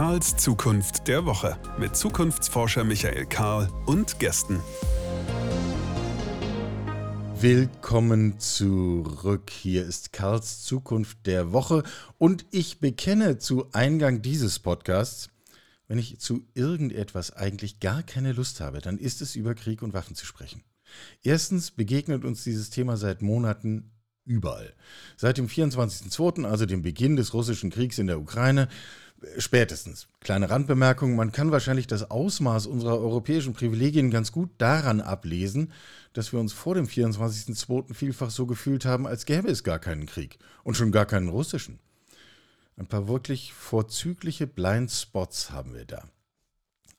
Karls Zukunft der Woche mit Zukunftsforscher Michael Karl und Gästen. Willkommen zurück. Hier ist Karls Zukunft der Woche und ich bekenne zu Eingang dieses Podcasts, wenn ich zu irgendetwas eigentlich gar keine Lust habe, dann ist es über Krieg und Waffen zu sprechen. Erstens begegnet uns dieses Thema seit Monaten überall. Seit dem 24.02., also dem Beginn des russischen Kriegs in der Ukraine, Spätestens. Kleine Randbemerkung, man kann wahrscheinlich das Ausmaß unserer europäischen Privilegien ganz gut daran ablesen, dass wir uns vor dem 24.02. vielfach so gefühlt haben, als gäbe es gar keinen Krieg und schon gar keinen russischen. Ein paar wirklich vorzügliche Blindspots haben wir da.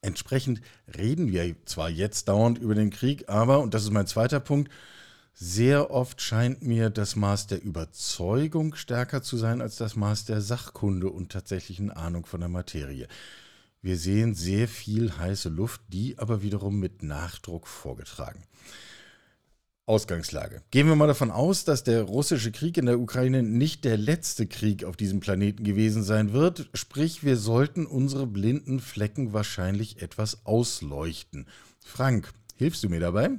Entsprechend reden wir zwar jetzt dauernd über den Krieg, aber, und das ist mein zweiter Punkt, sehr oft scheint mir das Maß der Überzeugung stärker zu sein als das Maß der Sachkunde und tatsächlichen Ahnung von der Materie. Wir sehen sehr viel heiße Luft, die aber wiederum mit Nachdruck vorgetragen. Ausgangslage. Gehen wir mal davon aus, dass der russische Krieg in der Ukraine nicht der letzte Krieg auf diesem Planeten gewesen sein wird, sprich wir sollten unsere blinden Flecken wahrscheinlich etwas ausleuchten. Frank, hilfst du mir dabei?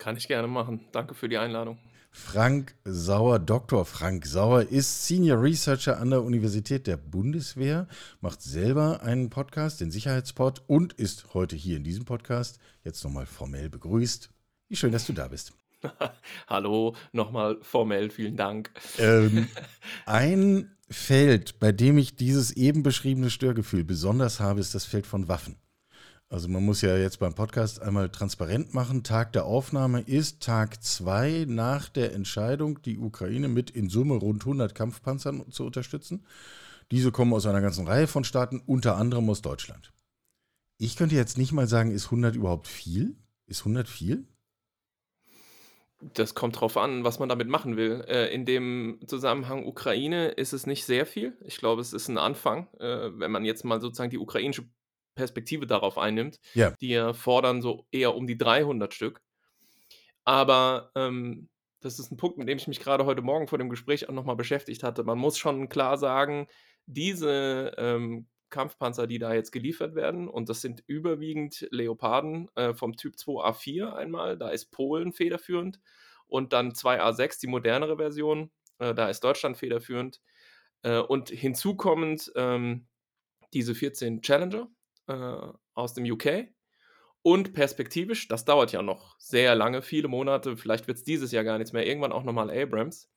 Kann ich gerne machen. Danke für die Einladung. Frank Sauer, Dr. Frank Sauer, ist Senior Researcher an der Universität der Bundeswehr, macht selber einen Podcast, den Sicherheitspod, und ist heute hier in diesem Podcast jetzt nochmal formell begrüßt. Wie schön, dass du da bist. Hallo, nochmal formell, vielen Dank. Ähm, ein Feld, bei dem ich dieses eben beschriebene Störgefühl besonders habe, ist das Feld von Waffen. Also man muss ja jetzt beim Podcast einmal transparent machen. Tag der Aufnahme ist Tag zwei nach der Entscheidung, die Ukraine mit in Summe rund 100 Kampfpanzern zu unterstützen. Diese kommen aus einer ganzen Reihe von Staaten, unter anderem aus Deutschland. Ich könnte jetzt nicht mal sagen, ist 100 überhaupt viel? Ist 100 viel? Das kommt drauf an, was man damit machen will. Äh, in dem Zusammenhang Ukraine ist es nicht sehr viel. Ich glaube, es ist ein Anfang. Äh, wenn man jetzt mal sozusagen die ukrainische Perspektive darauf einnimmt. Ja. Die fordern so eher um die 300 Stück. Aber ähm, das ist ein Punkt, mit dem ich mich gerade heute Morgen vor dem Gespräch auch nochmal beschäftigt hatte. Man muss schon klar sagen, diese ähm, Kampfpanzer, die da jetzt geliefert werden, und das sind überwiegend Leoparden äh, vom Typ 2A4 einmal, da ist Polen federführend, und dann 2A6, die modernere Version, äh, da ist Deutschland federführend. Äh, und hinzukommend ähm, diese 14 Challenger, äh, aus dem UK. Und perspektivisch, das dauert ja noch sehr lange, viele Monate, vielleicht wird es dieses Jahr gar nichts mehr, irgendwann auch nochmal Abrams.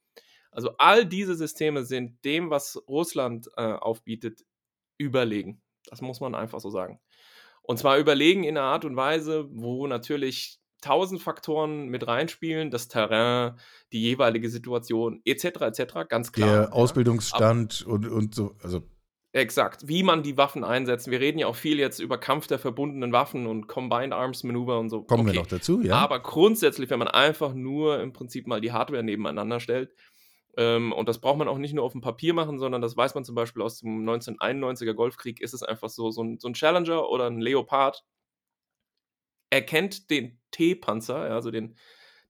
Also all diese Systeme sind dem, was Russland äh, aufbietet, überlegen. Das muss man einfach so sagen. Und zwar überlegen in einer Art und Weise, wo natürlich tausend Faktoren mit reinspielen, das Terrain, die jeweilige Situation etc. etc. Ganz klar. Der Ausbildungsstand ja. und, und so, also Exakt, wie man die Waffen einsetzt. Wir reden ja auch viel jetzt über Kampf der verbundenen Waffen und Combined Arms Manöver und so. Kommen okay. wir noch dazu, ja. Aber grundsätzlich, wenn man einfach nur im Prinzip mal die Hardware nebeneinander stellt, ähm, und das braucht man auch nicht nur auf dem Papier machen, sondern das weiß man zum Beispiel aus dem 1991er Golfkrieg, ist es einfach so, so ein, so ein Challenger oder ein Leopard erkennt den T-Panzer, also den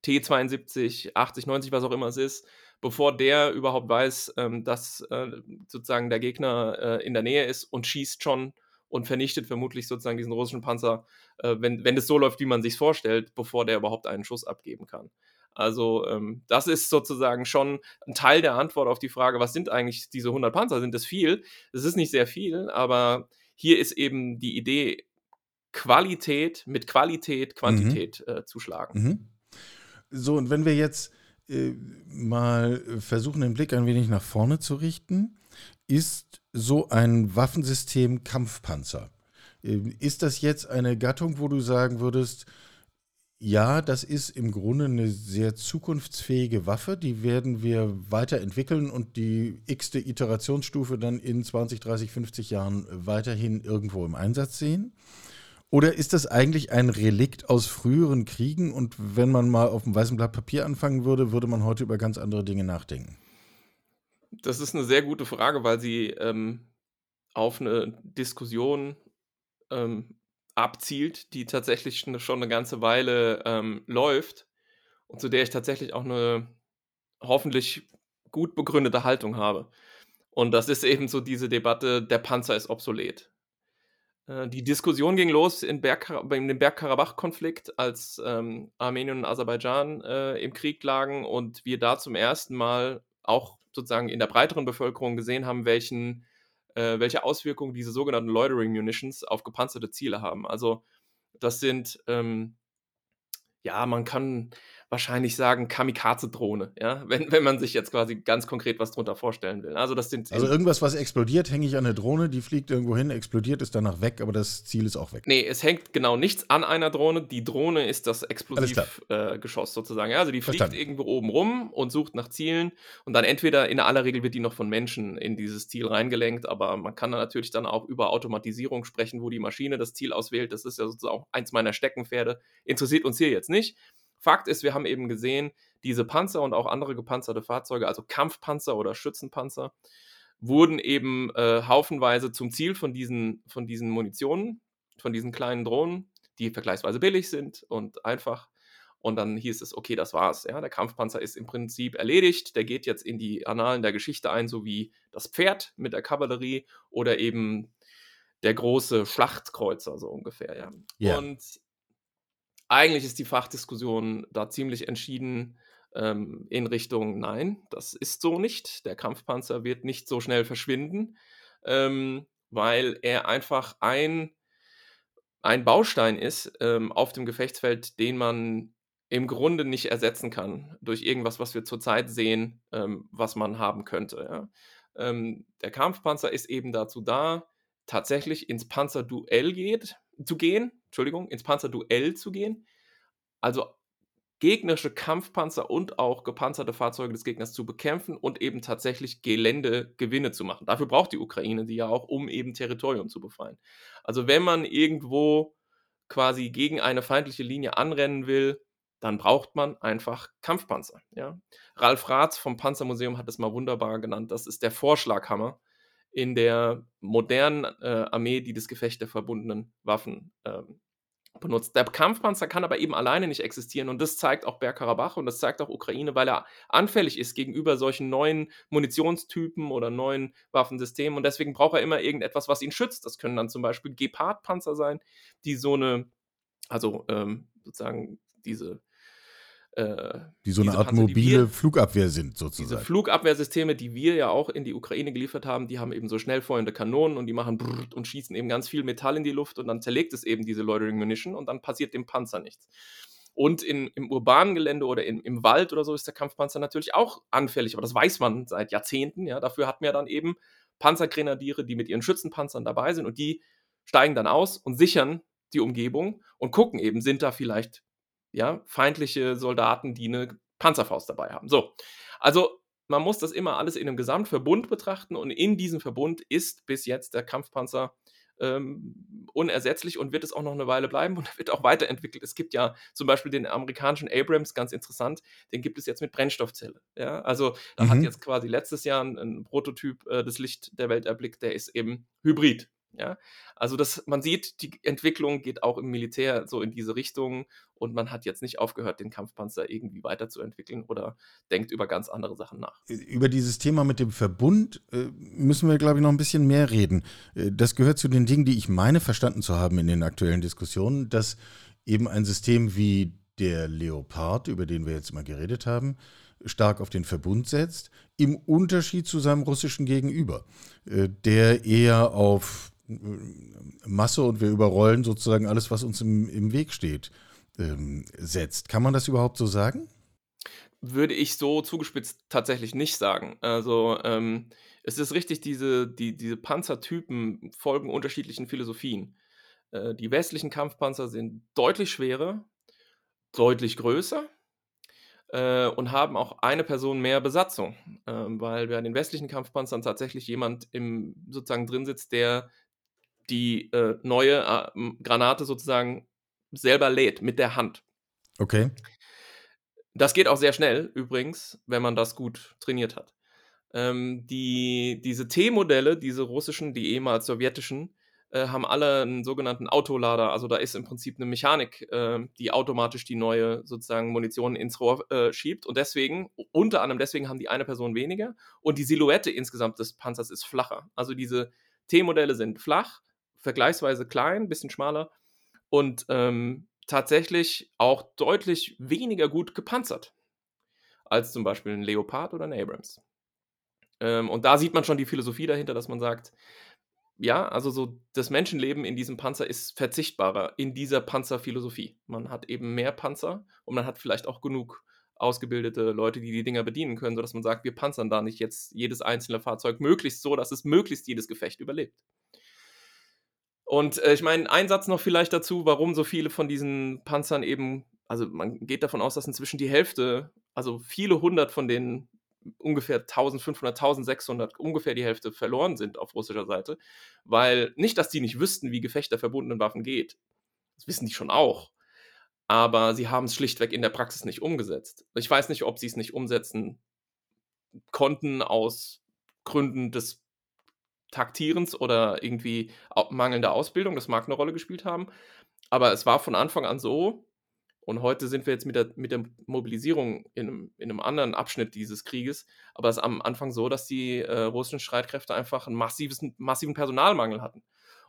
T72, 80, 90, was auch immer es ist, bevor der überhaupt weiß, ähm, dass äh, sozusagen der Gegner äh, in der Nähe ist und schießt schon und vernichtet vermutlich sozusagen diesen russischen Panzer, äh, wenn, wenn es so läuft, wie man sich vorstellt, bevor der überhaupt einen Schuss abgeben kann. Also ähm, das ist sozusagen schon ein Teil der Antwort auf die Frage, was sind eigentlich diese 100 Panzer? Sind das viel? Es ist nicht sehr viel, aber hier ist eben die Idee, Qualität mit Qualität, Quantität mhm. äh, zu schlagen. Mhm. So, und wenn wir jetzt mal versuchen, den Blick ein wenig nach vorne zu richten, ist so ein Waffensystem Kampfpanzer. Ähm, ist das jetzt eine Gattung, wo du sagen würdest, ja, das ist im Grunde eine sehr zukunftsfähige Waffe, die werden wir weiterentwickeln und die x-te Iterationsstufe dann in 20, 30, 50 Jahren weiterhin irgendwo im Einsatz sehen? Oder ist das eigentlich ein Relikt aus früheren Kriegen und wenn man mal auf dem weißen Blatt Papier anfangen würde, würde man heute über ganz andere Dinge nachdenken? Das ist eine sehr gute Frage, weil sie ähm, auf eine Diskussion ähm, abzielt, die tatsächlich schon eine ganze Weile ähm, läuft und zu der ich tatsächlich auch eine hoffentlich gut begründete Haltung habe. Und das ist eben so diese Debatte, der Panzer ist obsolet. Äh, die Diskussion ging los in, Berg, in dem Bergkarabach-Konflikt, als ähm, Armenien und Aserbaidschan äh, im Krieg lagen und wir da zum ersten Mal auch sozusagen in der breiteren Bevölkerung gesehen haben, welchen, äh, welche Auswirkungen diese sogenannten Loitering Munitions auf gepanzerte Ziele haben. Also das sind, ähm, ja, man kann wahrscheinlich sagen Kamikaze-Drohne, ja, wenn, wenn man sich jetzt quasi ganz konkret was drunter vorstellen will. Also das sind also irgendwas, was explodiert, hänge ich an der Drohne, die fliegt irgendwo hin, explodiert, ist danach weg, aber das Ziel ist auch weg. Nee, es hängt genau nichts an einer Drohne. Die Drohne ist das Explosivgeschoss äh, sozusagen. Ja, also die fliegt Verstanden. irgendwo oben rum und sucht nach Zielen und dann entweder in aller Regel wird die noch von Menschen in dieses Ziel reingelenkt, aber man kann da natürlich dann auch über Automatisierung sprechen, wo die Maschine das Ziel auswählt. Das ist ja sozusagen auch eins meiner Steckenpferde. Interessiert uns hier jetzt nicht. Fakt ist, wir haben eben gesehen, diese Panzer und auch andere gepanzerte Fahrzeuge, also Kampfpanzer oder Schützenpanzer, wurden eben äh, haufenweise zum Ziel von diesen, von diesen Munitionen, von diesen kleinen Drohnen, die vergleichsweise billig sind und einfach. Und dann hieß es, okay, das war's. Ja, der Kampfpanzer ist im Prinzip erledigt. Der geht jetzt in die Annalen der Geschichte ein, so wie das Pferd mit der Kavallerie oder eben der große Schlachtkreuzer, so ungefähr. Ja. Yeah. Und eigentlich ist die Fachdiskussion da ziemlich entschieden ähm, in Richtung, nein, das ist so nicht. Der Kampfpanzer wird nicht so schnell verschwinden, ähm, weil er einfach ein, ein Baustein ist ähm, auf dem Gefechtsfeld, den man im Grunde nicht ersetzen kann durch irgendwas, was wir zurzeit sehen, ähm, was man haben könnte. Ja. Ähm, der Kampfpanzer ist eben dazu da, tatsächlich ins Panzerduell geht, zu gehen, Entschuldigung, ins Panzerduell zu gehen, also gegnerische Kampfpanzer und auch gepanzerte Fahrzeuge des Gegners zu bekämpfen und eben tatsächlich Geländegewinne zu machen. Dafür braucht die Ukraine die ja auch, um eben Territorium zu befreien. Also wenn man irgendwo quasi gegen eine feindliche Linie anrennen will, dann braucht man einfach Kampfpanzer. Ja? Ralf Rath vom Panzermuseum hat es mal wunderbar genannt. Das ist der Vorschlaghammer in der modernen äh, Armee, die das Gefecht der verbundenen Waffen ähm, benutzt. Der Kampfpanzer kann aber eben alleine nicht existieren und das zeigt auch Bergkarabach und das zeigt auch Ukraine, weil er anfällig ist gegenüber solchen neuen Munitionstypen oder neuen Waffensystemen und deswegen braucht er immer irgendetwas, was ihn schützt. Das können dann zum Beispiel Gepard-Panzer sein, die so eine, also ähm, sozusagen diese äh, die so eine Art Panzer, mobile wir, Flugabwehr sind, sozusagen. Diese Flugabwehrsysteme, die wir ja auch in die Ukraine geliefert haben, die haben eben so schnell feuernde Kanonen und die machen und schießen eben ganz viel Metall in die Luft und dann zerlegt es eben diese Loitering Munition und dann passiert dem Panzer nichts. Und in, im urbanen Gelände oder in, im Wald oder so ist der Kampfpanzer natürlich auch anfällig, aber das weiß man seit Jahrzehnten. Ja. Dafür hat man ja dann eben Panzergrenadiere, die mit ihren Schützenpanzern dabei sind und die steigen dann aus und sichern die Umgebung und gucken eben, sind da vielleicht ja, feindliche Soldaten, die eine Panzerfaust dabei haben. So, also man muss das immer alles in einem Gesamtverbund betrachten und in diesem Verbund ist bis jetzt der Kampfpanzer ähm, unersetzlich und wird es auch noch eine Weile bleiben und wird auch weiterentwickelt. Es gibt ja zum Beispiel den amerikanischen Abrams, ganz interessant, den gibt es jetzt mit Brennstoffzelle. Ja? Also da mhm. hat jetzt quasi letztes Jahr ein, ein Prototyp äh, das Licht der Welt erblickt, der ist eben Hybrid. Ja, also das, man sieht, die Entwicklung geht auch im Militär so in diese Richtung und man hat jetzt nicht aufgehört, den Kampfpanzer irgendwie weiterzuentwickeln oder denkt über ganz andere Sachen nach. Über dieses Thema mit dem Verbund äh, müssen wir, glaube ich, noch ein bisschen mehr reden. Äh, das gehört zu den Dingen, die ich meine verstanden zu haben in den aktuellen Diskussionen, dass eben ein System wie der Leopard, über den wir jetzt mal geredet haben, stark auf den Verbund setzt, im Unterschied zu seinem russischen Gegenüber, äh, der eher auf Masse und wir überrollen sozusagen alles, was uns im, im Weg steht, ähm, setzt. Kann man das überhaupt so sagen? Würde ich so zugespitzt tatsächlich nicht sagen. Also ähm, es ist richtig, diese, die, diese Panzertypen folgen unterschiedlichen Philosophien. Äh, die westlichen Kampfpanzer sind deutlich schwerer, deutlich größer äh, und haben auch eine Person mehr Besatzung, äh, weil bei den westlichen Kampfpanzern tatsächlich jemand im sozusagen drin sitzt, der die äh, neue äh, Granate sozusagen selber lädt mit der Hand. Okay. Das geht auch sehr schnell übrigens, wenn man das gut trainiert hat. Ähm, die, diese T-Modelle, diese russischen, die ehemals sowjetischen, äh, haben alle einen sogenannten Autolader. Also da ist im Prinzip eine Mechanik, äh, die automatisch die neue sozusagen Munition ins Rohr äh, schiebt. Und deswegen, unter anderem deswegen haben die eine Person weniger. Und die Silhouette insgesamt des Panzers ist flacher. Also diese T-Modelle sind flach vergleichsweise klein, bisschen schmaler und ähm, tatsächlich auch deutlich weniger gut gepanzert als zum Beispiel ein Leopard oder ein Abrams. Ähm, und da sieht man schon die Philosophie dahinter, dass man sagt, ja, also so das Menschenleben in diesem Panzer ist verzichtbarer in dieser Panzerphilosophie. Man hat eben mehr Panzer und man hat vielleicht auch genug ausgebildete Leute, die die Dinger bedienen können, sodass man sagt, wir panzern da nicht jetzt jedes einzelne Fahrzeug möglichst so, dass es möglichst jedes Gefecht überlebt. Und äh, ich meine, ein Satz noch vielleicht dazu, warum so viele von diesen Panzern eben, also man geht davon aus, dass inzwischen die Hälfte, also viele hundert von den ungefähr 1500, 1600, ungefähr die Hälfte verloren sind auf russischer Seite, weil nicht, dass die nicht wüssten, wie Gefecht verbundenen Waffen geht. Das wissen die schon auch aber sie haben es schlichtweg in der Praxis nicht umgesetzt. Ich weiß nicht, ob sie es nicht umsetzen konnten aus Gründen des Taktierens oder irgendwie mangelnder Ausbildung. Das mag eine Rolle gespielt haben. Aber es war von Anfang an so, und heute sind wir jetzt mit der, mit der Mobilisierung in einem, in einem anderen Abschnitt dieses Krieges, aber es ist am Anfang so, dass die äh, russischen Streitkräfte einfach einen massives, massiven Personalmangel hatten.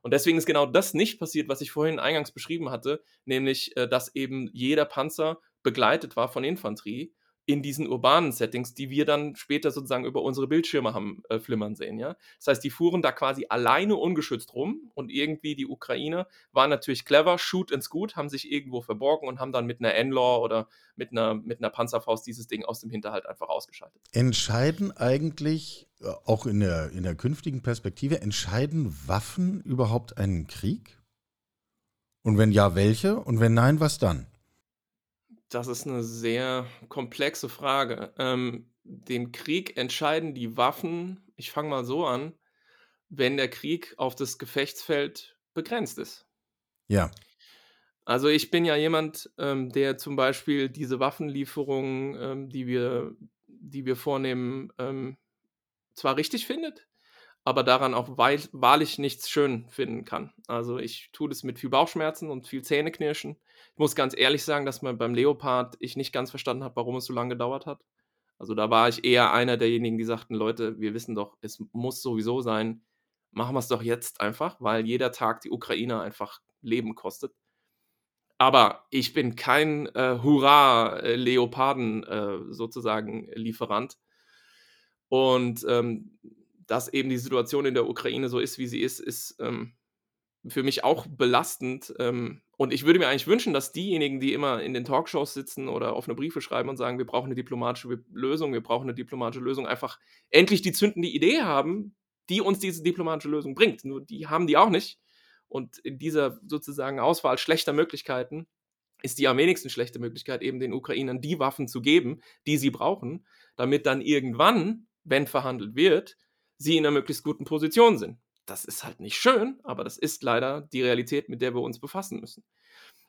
Und deswegen ist genau das nicht passiert, was ich vorhin eingangs beschrieben hatte, nämlich, äh, dass eben jeder Panzer begleitet war von Infanterie in diesen urbanen Settings, die wir dann später sozusagen über unsere Bildschirme haben äh, flimmern sehen. Ja? Das heißt, die fuhren da quasi alleine ungeschützt rum und irgendwie die Ukrainer waren natürlich clever, shoot and scoot, haben sich irgendwo verborgen und haben dann mit einer N-Law oder mit einer, mit einer Panzerfaust dieses Ding aus dem Hinterhalt einfach ausgeschaltet. Entscheiden eigentlich, äh, auch in der, in der künftigen Perspektive, entscheiden Waffen überhaupt einen Krieg? Und wenn ja, welche? Und wenn nein, was dann? Das ist eine sehr komplexe Frage. Ähm, den Krieg entscheiden die Waffen, ich fange mal so an, wenn der Krieg auf das Gefechtsfeld begrenzt ist. Ja. Also ich bin ja jemand, ähm, der zum Beispiel diese Waffenlieferungen, ähm, die, wir, die wir vornehmen, ähm, zwar richtig findet, aber daran auch wahrlich nichts schön finden kann. Also ich tue das mit viel Bauchschmerzen und viel Zähneknirschen. Ich muss ganz ehrlich sagen, dass man beim Leopard ich nicht ganz verstanden habe, warum es so lange gedauert hat. Also da war ich eher einer derjenigen, die sagten, Leute, wir wissen doch, es muss sowieso sein, machen wir es doch jetzt einfach, weil jeder Tag die Ukraine einfach Leben kostet. Aber ich bin kein äh, Hurra-Leoparden äh, sozusagen Lieferant. Und ähm, dass eben die Situation in der Ukraine so ist, wie sie ist, ist ähm, für mich auch belastend. Ähm, und ich würde mir eigentlich wünschen, dass diejenigen, die immer in den Talkshows sitzen oder offene Briefe schreiben und sagen, wir brauchen eine diplomatische Lösung, wir brauchen eine diplomatische Lösung, einfach endlich die zündende Idee haben, die uns diese diplomatische Lösung bringt. Nur die haben die auch nicht. Und in dieser sozusagen Auswahl schlechter Möglichkeiten ist die am wenigsten schlechte Möglichkeit, eben den Ukrainern die Waffen zu geben, die sie brauchen, damit dann irgendwann, wenn verhandelt wird, sie in einer möglichst guten Position sind. Das ist halt nicht schön, aber das ist leider die Realität, mit der wir uns befassen müssen.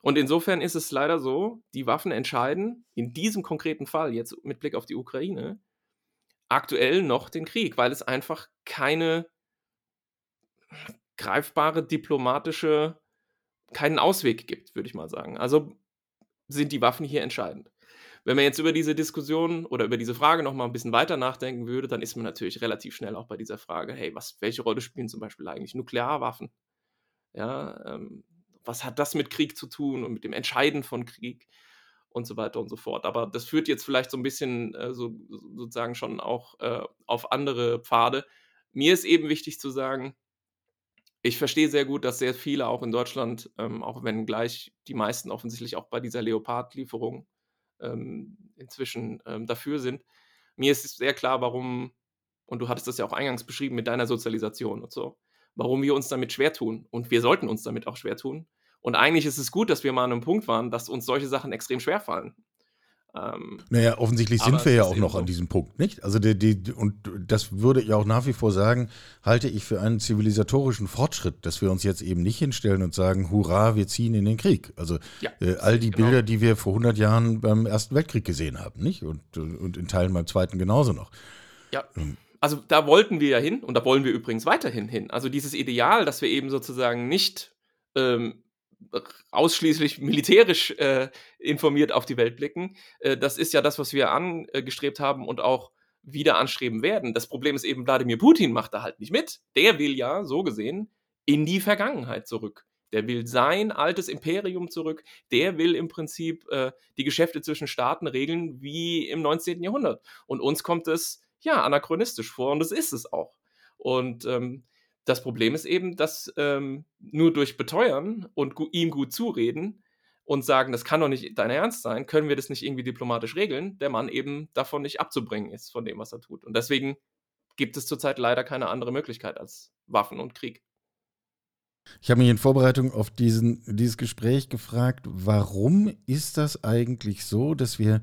Und insofern ist es leider so, die Waffen entscheiden in diesem konkreten Fall, jetzt mit Blick auf die Ukraine, aktuell noch den Krieg, weil es einfach keine greifbare diplomatische, keinen Ausweg gibt, würde ich mal sagen. Also sind die Waffen hier entscheidend. Wenn man jetzt über diese Diskussion oder über diese Frage noch mal ein bisschen weiter nachdenken würde, dann ist man natürlich relativ schnell auch bei dieser Frage, hey, was, welche Rolle spielen zum Beispiel eigentlich Nuklearwaffen? Ja, ähm, was hat das mit Krieg zu tun und mit dem Entscheiden von Krieg und so weiter und so fort. Aber das führt jetzt vielleicht so ein bisschen äh, so, sozusagen schon auch äh, auf andere Pfade. Mir ist eben wichtig zu sagen, ich verstehe sehr gut, dass sehr viele auch in Deutschland, ähm, auch wenn gleich die meisten offensichtlich auch bei dieser Leopard-Lieferung ähm, inzwischen ähm, dafür sind. Mir ist sehr klar, warum, und du hattest das ja auch eingangs beschrieben mit deiner Sozialisation und so, warum wir uns damit schwer tun. Und wir sollten uns damit auch schwer tun. Und eigentlich ist es gut, dass wir mal an einem Punkt waren, dass uns solche Sachen extrem schwer fallen. Ähm, naja, offensichtlich sind wir ja auch noch an diesem Punkt, nicht? Also die, die, und das würde ich auch nach wie vor sagen, halte ich für einen zivilisatorischen Fortschritt, dass wir uns jetzt eben nicht hinstellen und sagen, hurra, wir ziehen in den Krieg. Also ja, äh, all die genau. Bilder, die wir vor 100 Jahren beim Ersten Weltkrieg gesehen haben, nicht? Und, und in Teilen beim Zweiten genauso noch. Ja. Ähm, also da wollten wir ja hin und da wollen wir übrigens weiterhin hin. Also dieses Ideal, dass wir eben sozusagen nicht ähm, ausschließlich militärisch äh, informiert auf die Welt blicken. Äh, das ist ja das, was wir angestrebt haben und auch wieder anstreben werden. Das Problem ist eben, Wladimir Putin macht da halt nicht mit. Der will ja, so gesehen, in die Vergangenheit zurück. Der will sein altes Imperium zurück. Der will im Prinzip äh, die Geschäfte zwischen Staaten regeln wie im 19. Jahrhundert. Und uns kommt es ja anachronistisch vor und das ist es auch. Und ähm, das Problem ist eben, dass ähm, nur durch Beteuern und gu ihm gut zureden und sagen, das kann doch nicht dein Ernst sein, können wir das nicht irgendwie diplomatisch regeln, der Mann eben davon nicht abzubringen ist, von dem, was er tut. Und deswegen gibt es zurzeit leider keine andere Möglichkeit als Waffen und Krieg. Ich habe mich in Vorbereitung auf diesen, dieses Gespräch gefragt, warum ist das eigentlich so, dass wir,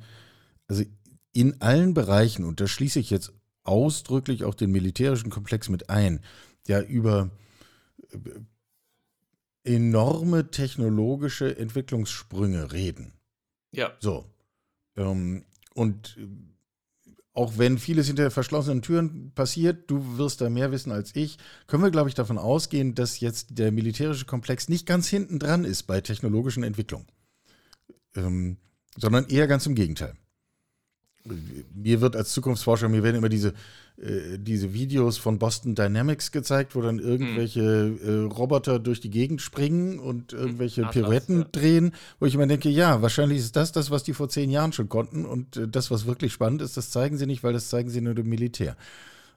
also in allen Bereichen, und da schließe ich jetzt ausdrücklich auch den militärischen Komplex mit ein, ja über äh, enorme technologische Entwicklungssprünge reden. Ja. So. Ähm, und auch wenn vieles hinter verschlossenen Türen passiert, du wirst da mehr wissen als ich, können wir, glaube ich, davon ausgehen, dass jetzt der militärische Komplex nicht ganz hinten dran ist bei technologischen Entwicklungen, ähm, sondern eher ganz im Gegenteil mir wird als Zukunftsforscher, mir werden immer diese, äh, diese Videos von Boston Dynamics gezeigt, wo dann irgendwelche hm. äh, Roboter durch die Gegend springen und hm, irgendwelche Atlas, Pirouetten ja. drehen, wo ich immer denke, ja, wahrscheinlich ist das das, was die vor zehn Jahren schon konnten und äh, das, was wirklich spannend ist, das zeigen sie nicht, weil das zeigen sie nur dem Militär.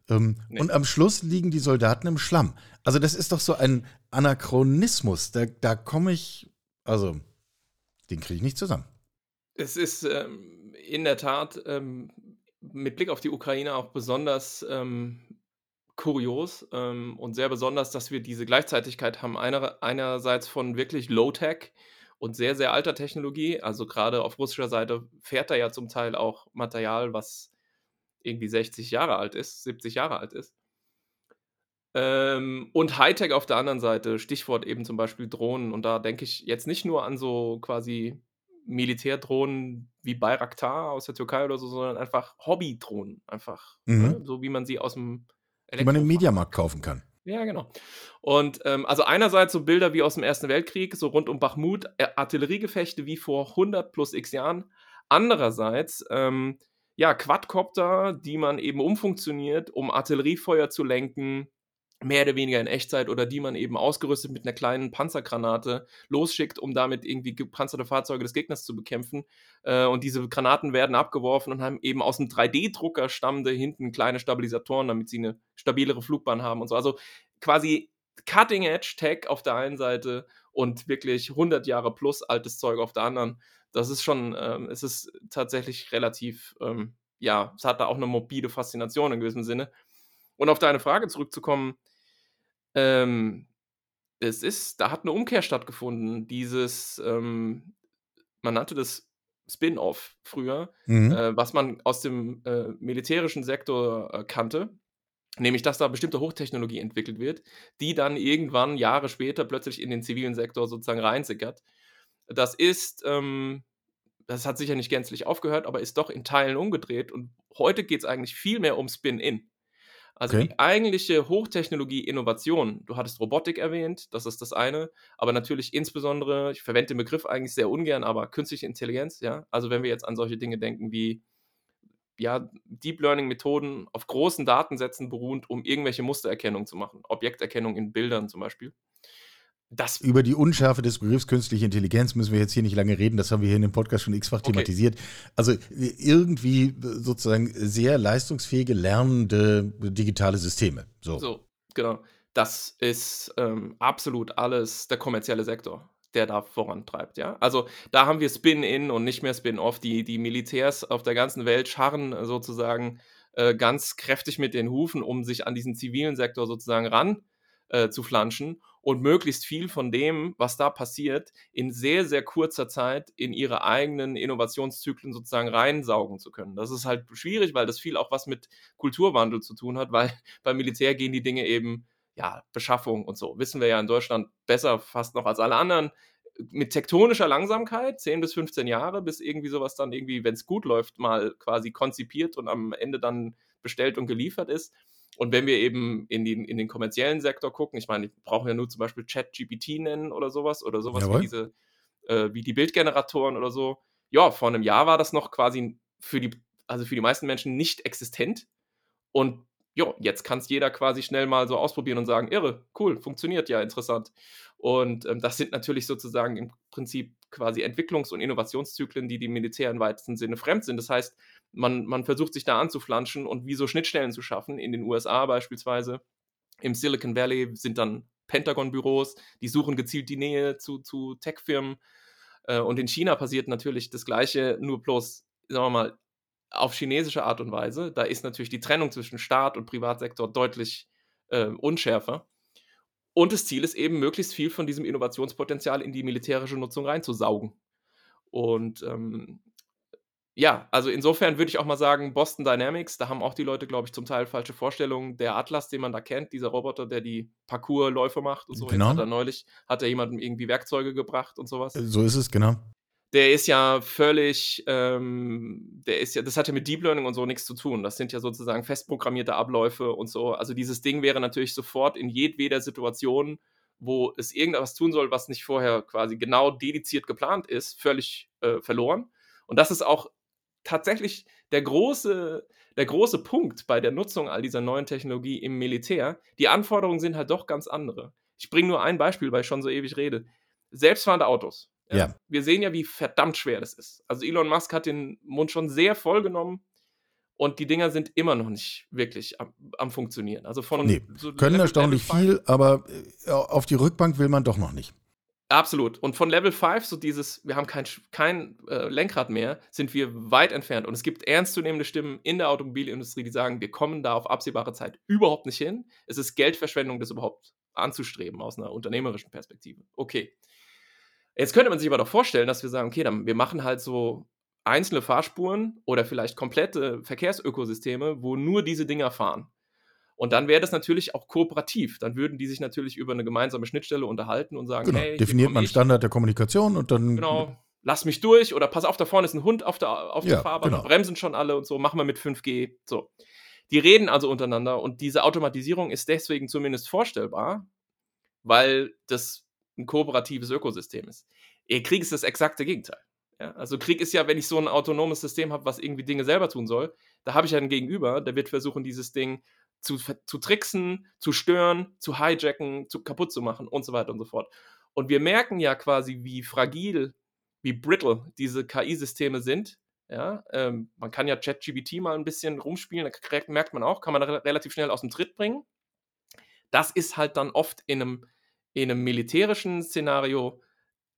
Ähm, nee. Und am Schluss liegen die Soldaten im Schlamm. Also das ist doch so ein Anachronismus. Da, da komme ich, also den kriege ich nicht zusammen. Es ist ähm in der Tat ähm, mit Blick auf die Ukraine auch besonders ähm, kurios ähm, und sehr besonders, dass wir diese Gleichzeitigkeit haben. Einer, einerseits von wirklich Low-Tech und sehr, sehr alter Technologie. Also gerade auf russischer Seite fährt da ja zum Teil auch Material, was irgendwie 60 Jahre alt ist, 70 Jahre alt ist. Ähm, und Hightech auf der anderen Seite, Stichwort eben zum Beispiel Drohnen. Und da denke ich jetzt nicht nur an so quasi Militärdrohnen wie Bayraktar aus der Türkei oder so, sondern einfach Hobbydrohnen. Einfach. Mhm. Ne? So wie man sie aus dem Die man im Mediamarkt kaufen kann. Ja, genau. Und ähm, also einerseits so Bilder wie aus dem Ersten Weltkrieg, so rund um Bachmut, äh, Artilleriegefechte wie vor 100 plus x Jahren. Andererseits, ähm, ja, Quadcopter, die man eben umfunktioniert, um Artilleriefeuer zu lenken, mehr oder weniger in Echtzeit oder die man eben ausgerüstet mit einer kleinen Panzergranate losschickt, um damit irgendwie gepanzerte Fahrzeuge des Gegners zu bekämpfen. Äh, und diese Granaten werden abgeworfen und haben eben aus einem 3D-Drucker stammende hinten kleine Stabilisatoren, damit sie eine stabilere Flugbahn haben und so. Also quasi Cutting-Edge-Tech auf der einen Seite und wirklich 100 Jahre plus altes Zeug auf der anderen. Das ist schon, ähm, es ist tatsächlich relativ, ähm, ja, es hat da auch eine mobile Faszination in gewissem Sinne. Und auf deine Frage zurückzukommen, ähm, es ist, da hat eine Umkehr stattgefunden. Dieses, ähm, man nannte das Spin-off früher, mhm. äh, was man aus dem äh, militärischen Sektor äh, kannte. Nämlich, dass da bestimmte Hochtechnologie entwickelt wird, die dann irgendwann Jahre später plötzlich in den zivilen Sektor sozusagen reinsickert. Das ist, ähm, das hat sicher nicht gänzlich aufgehört, aber ist doch in Teilen umgedreht. Und heute geht es eigentlich viel mehr um Spin-in. Also okay. die eigentliche Hochtechnologie-Innovation, du hattest Robotik erwähnt, das ist das eine, aber natürlich insbesondere, ich verwende den Begriff eigentlich sehr ungern, aber künstliche Intelligenz, ja. Also wenn wir jetzt an solche Dinge denken wie ja, Deep Learning-Methoden auf großen Datensätzen beruhend, um irgendwelche Mustererkennung zu machen, Objekterkennung in Bildern zum Beispiel. Das Über die Unschärfe des Begriffs künstliche Intelligenz müssen wir jetzt hier nicht lange reden. Das haben wir hier in dem Podcast schon x-fach okay. thematisiert. Also irgendwie sozusagen sehr leistungsfähige, lernende digitale Systeme. So, so genau. Das ist ähm, absolut alles der kommerzielle Sektor, der da vorantreibt. Ja? Also da haben wir Spin-in und nicht mehr Spin-off. Die, die Militärs auf der ganzen Welt scharren sozusagen äh, ganz kräftig mit den Hufen, um sich an diesen zivilen Sektor sozusagen ran äh, zu flanschen und möglichst viel von dem, was da passiert, in sehr, sehr kurzer Zeit in ihre eigenen Innovationszyklen sozusagen reinsaugen zu können. Das ist halt schwierig, weil das viel auch was mit Kulturwandel zu tun hat, weil beim Militär gehen die Dinge eben, ja, Beschaffung und so, wissen wir ja in Deutschland besser fast noch als alle anderen, mit tektonischer Langsamkeit, 10 bis 15 Jahre, bis irgendwie sowas dann irgendwie, wenn es gut läuft, mal quasi konzipiert und am Ende dann bestellt und geliefert ist. Und wenn wir eben in den, in den kommerziellen Sektor gucken, ich meine, ich brauche ja nur zum Beispiel ChatGPT nennen oder sowas oder sowas Jawohl. wie diese, äh, wie die Bildgeneratoren oder so. Ja, vor einem Jahr war das noch quasi für die, also für die meisten Menschen nicht existent. Und jo, jetzt kann es jeder quasi schnell mal so ausprobieren und sagen, irre, cool, funktioniert ja, interessant. Und ähm, das sind natürlich sozusagen im Prinzip quasi Entwicklungs- und Innovationszyklen, die dem Militär im weitesten Sinne fremd sind. Das heißt, man, man versucht sich da anzuflanschen und wie so Schnittstellen zu schaffen. In den USA beispielsweise, im Silicon Valley sind dann Pentagon-Büros, die suchen gezielt die Nähe zu, zu Tech-Firmen. Äh, und in China passiert natürlich das Gleiche, nur bloß, sagen wir mal, auf chinesische Art und Weise. Da ist natürlich die Trennung zwischen Staat und Privatsektor deutlich äh, unschärfer. Und das Ziel ist eben, möglichst viel von diesem Innovationspotenzial in die militärische Nutzung reinzusaugen. Und ähm, ja, also insofern würde ich auch mal sagen, Boston Dynamics, da haben auch die Leute, glaube ich, zum Teil falsche Vorstellungen. Der Atlas, den man da kennt, dieser Roboter, der die Parcoursläufe macht und so. Genau. Hat er neulich, hat er jemandem irgendwie Werkzeuge gebracht und sowas. So ist es, genau der ist ja völlig, ähm, der ist ja, das hat ja mit Deep Learning und so nichts zu tun. Das sind ja sozusagen festprogrammierte Abläufe und so. Also dieses Ding wäre natürlich sofort in jedweder Situation, wo es irgendwas tun soll, was nicht vorher quasi genau dediziert geplant ist, völlig äh, verloren. Und das ist auch tatsächlich der große, der große Punkt bei der Nutzung all dieser neuen Technologie im Militär. Die Anforderungen sind halt doch ganz andere. Ich bringe nur ein Beispiel, weil ich schon so ewig rede. Selbstfahrende Autos. Ja. ja. Wir sehen ja, wie verdammt schwer das ist. Also Elon Musk hat den Mund schon sehr voll genommen und die Dinger sind immer noch nicht wirklich am, am Funktionieren. Also von nee, so können erstaunlich viel, aber äh, auf die Rückbank will man doch noch nicht. Absolut. Und von Level 5, so dieses, wir haben kein, kein äh, Lenkrad mehr, sind wir weit entfernt. Und es gibt ernstzunehmende Stimmen in der Automobilindustrie, die sagen, wir kommen da auf absehbare Zeit überhaupt nicht hin. Es ist Geldverschwendung, das überhaupt anzustreben aus einer unternehmerischen Perspektive. Okay. Jetzt könnte man sich aber doch vorstellen, dass wir sagen, okay, dann wir machen halt so einzelne Fahrspuren oder vielleicht komplette Verkehrsökosysteme, wo nur diese Dinger fahren. Und dann wäre das natürlich auch kooperativ. Dann würden die sich natürlich über eine gemeinsame Schnittstelle unterhalten und sagen, genau. hey, definiert man Standard der Kommunikation und dann genau, lass mich durch oder pass auf, da vorne ist ein Hund auf der, auf der ja, Fahrbahn, genau. bremsen schon alle und so, machen wir mit 5G. So. Die reden also untereinander und diese Automatisierung ist deswegen zumindest vorstellbar, weil das ein kooperatives Ökosystem ist. Krieg ist das exakte Gegenteil. Ja, also Krieg ist ja, wenn ich so ein autonomes System habe, was irgendwie Dinge selber tun soll, da habe ich ja einen Gegenüber, der wird versuchen, dieses Ding zu, zu tricksen, zu stören, zu hijacken, zu kaputt zu machen und so weiter und so fort. Und wir merken ja quasi, wie fragil, wie brittle diese KI-Systeme sind. Ja, ähm, man kann ja ChatGBT mal ein bisschen rumspielen, da merkt man auch, kann man relativ schnell aus dem Tritt bringen. Das ist halt dann oft in einem in einem militärischen Szenario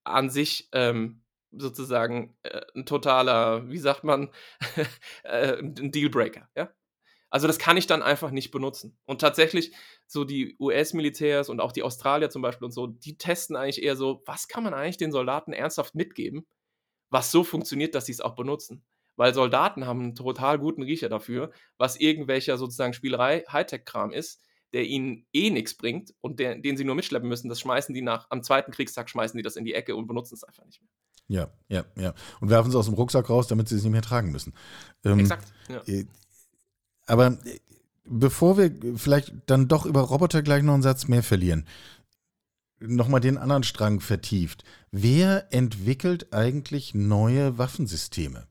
an sich ähm, sozusagen äh, ein totaler, wie sagt man, äh, ein Dealbreaker, ja. Also das kann ich dann einfach nicht benutzen. Und tatsächlich, so die US-Militärs und auch die Australier zum Beispiel und so, die testen eigentlich eher so, was kann man eigentlich den Soldaten ernsthaft mitgeben, was so funktioniert, dass sie es auch benutzen. Weil Soldaten haben einen total guten Riecher dafür, was irgendwelcher sozusagen Spielerei Hightech-Kram ist, der ihnen eh nichts bringt und der, den sie nur mitschleppen müssen, das schmeißen die nach, am zweiten Kriegstag schmeißen die das in die Ecke und benutzen es einfach nicht mehr. Ja, ja, ja. Und werfen es aus dem Rucksack raus, damit sie es nicht mehr tragen müssen. Ähm, Exakt. Ja. Aber äh, bevor wir vielleicht dann doch über Roboter gleich noch einen Satz mehr verlieren, nochmal den anderen Strang vertieft. Wer entwickelt eigentlich neue Waffensysteme?